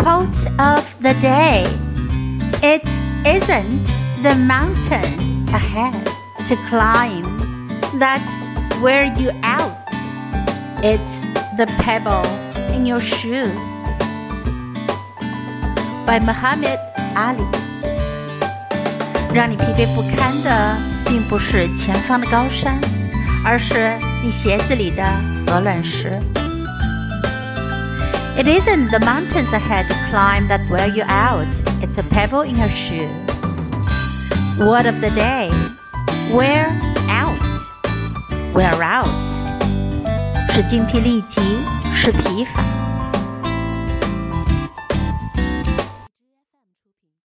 Quote of the day It isn't the mountains ahead to climb that wear you out, it's the pebble in your shoe. By Muhammad Ali. 让你疲惫不堪的，并不是前方的高山，而是你鞋子里的鹅卵石。 It isn't the mountains ahead to climb that wear you out. It's a pebble in your shoe. Word of the day: wear out. Wear out 是精疲力竭，是疲乏。